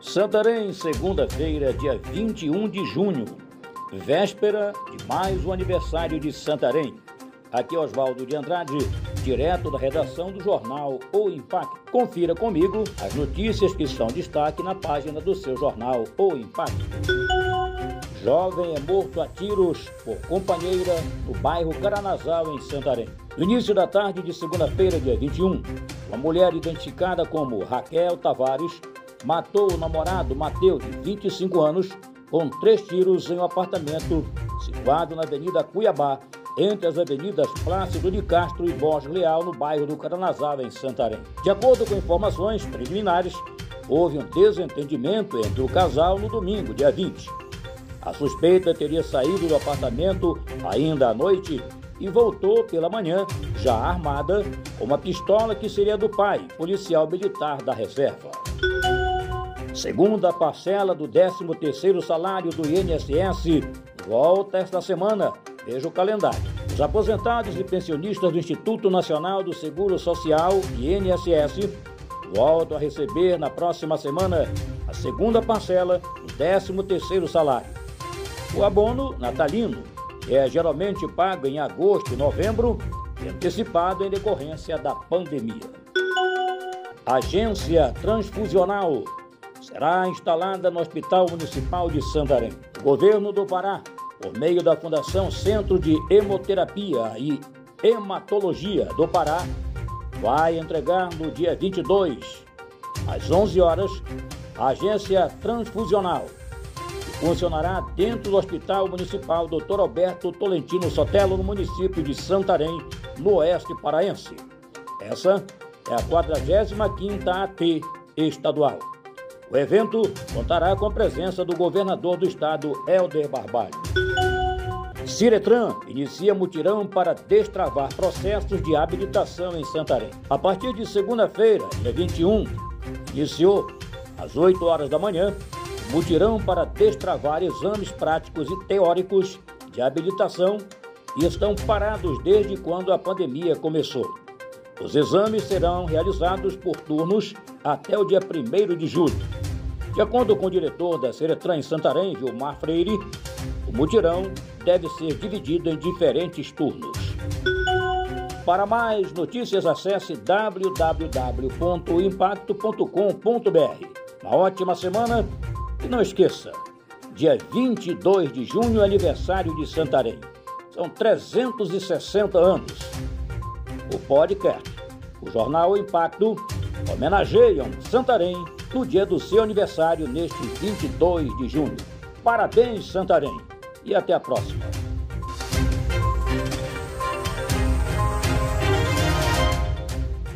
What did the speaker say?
Santarém, segunda-feira, dia 21 de junho, véspera de mais um aniversário de Santarém. Aqui é Oswaldo de Andrade, direto da redação do jornal O Impacto. Confira comigo as notícias que são destaque na página do seu jornal O Impacto. Jovem é morto a tiros por companheira no bairro Caranazal, em Santarém. No início da tarde de segunda-feira, dia 21, uma mulher identificada como Raquel Tavares matou o namorado Mateus, de 25 anos, com três tiros em um apartamento situado na Avenida Cuiabá, entre as avenidas Plácido de Castro e Borges Leal, no bairro do Caranazal, em Santarém. De acordo com informações preliminares, houve um desentendimento entre o casal no domingo, dia 20. A suspeita teria saído do apartamento ainda à noite e voltou pela manhã, já armada, com uma pistola que seria do pai, policial militar da reserva. Segunda parcela do 13º salário do INSS volta esta semana. Veja o calendário. Os aposentados e pensionistas do Instituto Nacional do Seguro Social, INSS, voltam a receber na próxima semana a segunda parcela do 13º salário. O abono natalino é geralmente pago em agosto e novembro antecipado em decorrência da pandemia. Agência Transfusional será instalada no Hospital Municipal de Santarém. Governo do Pará, por meio da Fundação Centro de Hemoterapia e Hematologia do Pará, vai entregar no dia 22, às 11 horas, a agência transfusional, que funcionará dentro do Hospital Municipal Dr. Alberto Tolentino Sotelo, no município de Santarém, no oeste paraense. Essa é a 45ª AT estadual. O evento contará com a presença do governador do estado, Helder Barbalho. Ciretran inicia mutirão para destravar processos de habilitação em Santarém. A partir de segunda-feira, dia 21, iniciou às 8 horas da manhã mutirão para destravar exames práticos e teóricos de habilitação e estão parados desde quando a pandemia começou. Os exames serão realizados por turnos até o dia 1 de julho. De acordo com o diretor da Seretran em Santarém, Gilmar Freire, o mutirão deve ser dividido em diferentes turnos. Para mais notícias, acesse www.impacto.com.br. Uma ótima semana e não esqueça, dia 22 de junho, aniversário de Santarém. São 360 anos. O podcast, o jornal Impacto, homenageiam Santarém no dia do seu aniversário, neste 22 de junho. Parabéns, Santarém, e até a próxima.